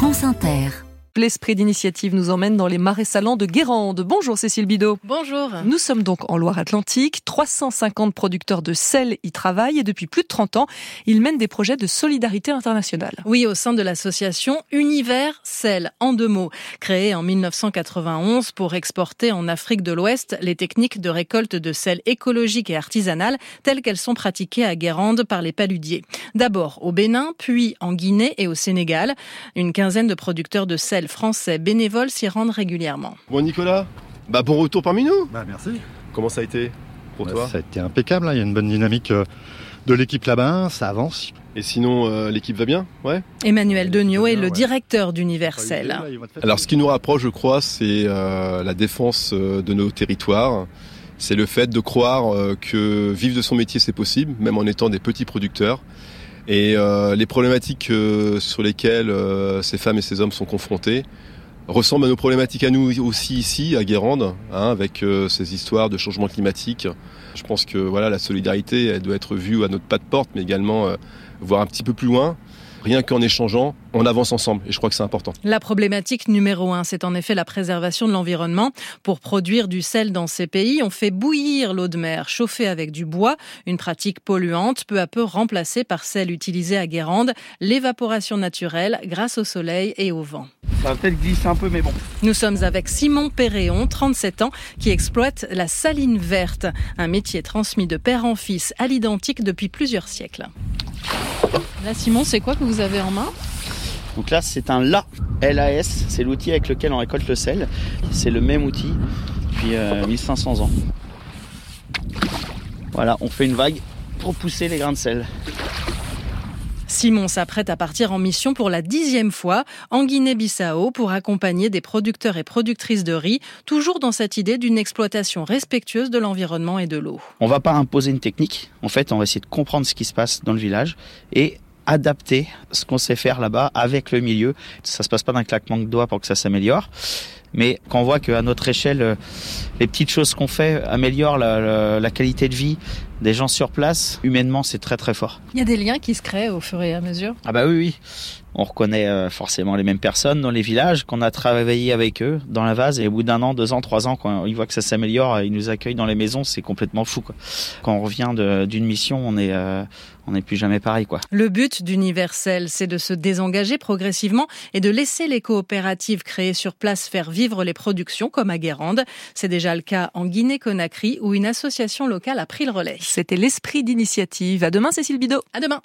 France Inter. L'esprit d'initiative nous emmène dans les marais salants de Guérande. Bonjour Cécile Bidot. Bonjour. Nous sommes donc en Loire-Atlantique. 350 producteurs de sel y travaillent et depuis plus de 30 ans, ils mènent des projets de solidarité internationale. Oui, au sein de l'association Univers Sel, en deux mots, créée en 1991 pour exporter en Afrique de l'Ouest les techniques de récolte de sel écologique et artisanale telles qu'elles sont pratiquées à Guérande par les paludiers. D'abord au Bénin, puis en Guinée et au Sénégal. Une quinzaine de producteurs de sel français bénévoles s'y rendent régulièrement. Bon Nicolas, bah bon retour parmi nous. Bah merci. Comment ça a été pour Bah, toi Ça a été impeccable, hein. il y a une bonne dynamique euh, de l'équipe là-bas, ça avance. Et sinon euh, l'équipe va bien? Ouais. Emmanuel Degnaud est le Ouais. directeur d'Univers Sel. Alors ce qui nous rapproche, je crois, c'est euh, la défense de nos territoires. C'est le fait de croire euh, que vivre de son métier c'est possible, même en étant des petits producteurs. Et euh, les problématiques euh, sur lesquelles euh, ces femmes et ces hommes sont confrontés ressemblent à nos problématiques à nous aussi ici à Guérande, hein, avec ces histoires de changement climatique. Je pense que voilà la solidarité, doit être vue à notre pas de porte, mais également voir un petit peu plus loin. Rien qu'en échangeant, on avance ensemble, et je crois que c'est important. La problématique numéro un, c'est en effet la préservation de l'environnement. Pour produire du sel dans ces pays, on fait bouillir l'eau de mer chauffée avec du bois, une pratique polluante peu à peu remplacée par celle utilisée à Guérande, l'évaporation naturelle grâce au soleil et au vent. Ça va peut-être glisser un peu, mais bon. Nous sommes avec Simon Perréon, 37 ans, qui exploite la saline verte, un métier transmis de père en fils à l'identique depuis plusieurs siècles. Là, Simon, c'est quoi que vous avez en main Donc là, c'est un LA. LAS, c'est l'outil avec lequel on récolte le sel. C'est le même outil depuis euh, 1500 ans. Voilà, on fait une vague pour pousser les grains de sel. Simon s'apprête à partir en mission pour la dixième fois en Guinée-Bissau pour accompagner des producteurs et productrices de riz, toujours dans cette idée d'une exploitation respectueuse de l'environnement et de l'eau. On va pas imposer une technique. En fait, on va essayer de comprendre ce qui se passe dans le village et adapter ce qu'on sait faire là-bas avec le milieu. Ça se passe pas d'un claquement de doigts pour que ça s'améliore. Mais quand on voit qu'à notre échelle, euh, les petites choses qu'on fait améliorent la qualité de vie des gens sur place, humainement, c'est très très fort. Il y a des liens qui se créent au fur et à mesure. Ah bah oui, oui. On reconnaît euh, forcément les mêmes personnes dans les villages, qu'on a travaillé avec eux dans la vase, et au bout d'un an, deux ans, trois ans, quand ils voient que ça s'améliore, ils nous accueillent dans les maisons, c'est complètement fou. Quoi. Quand on revient d'une mission, on est, euh, on n'est plus jamais pareil. quoi. Le but d'Universel, c'est de se désengager progressivement et de laisser les coopératives créées sur place faire vivre les productions comme à Guérande. C'est déjà le cas en Guinée-Conakry où une association locale a pris le relais. C'était l'esprit d'initiative. À demain Cécile Bidot. À demain.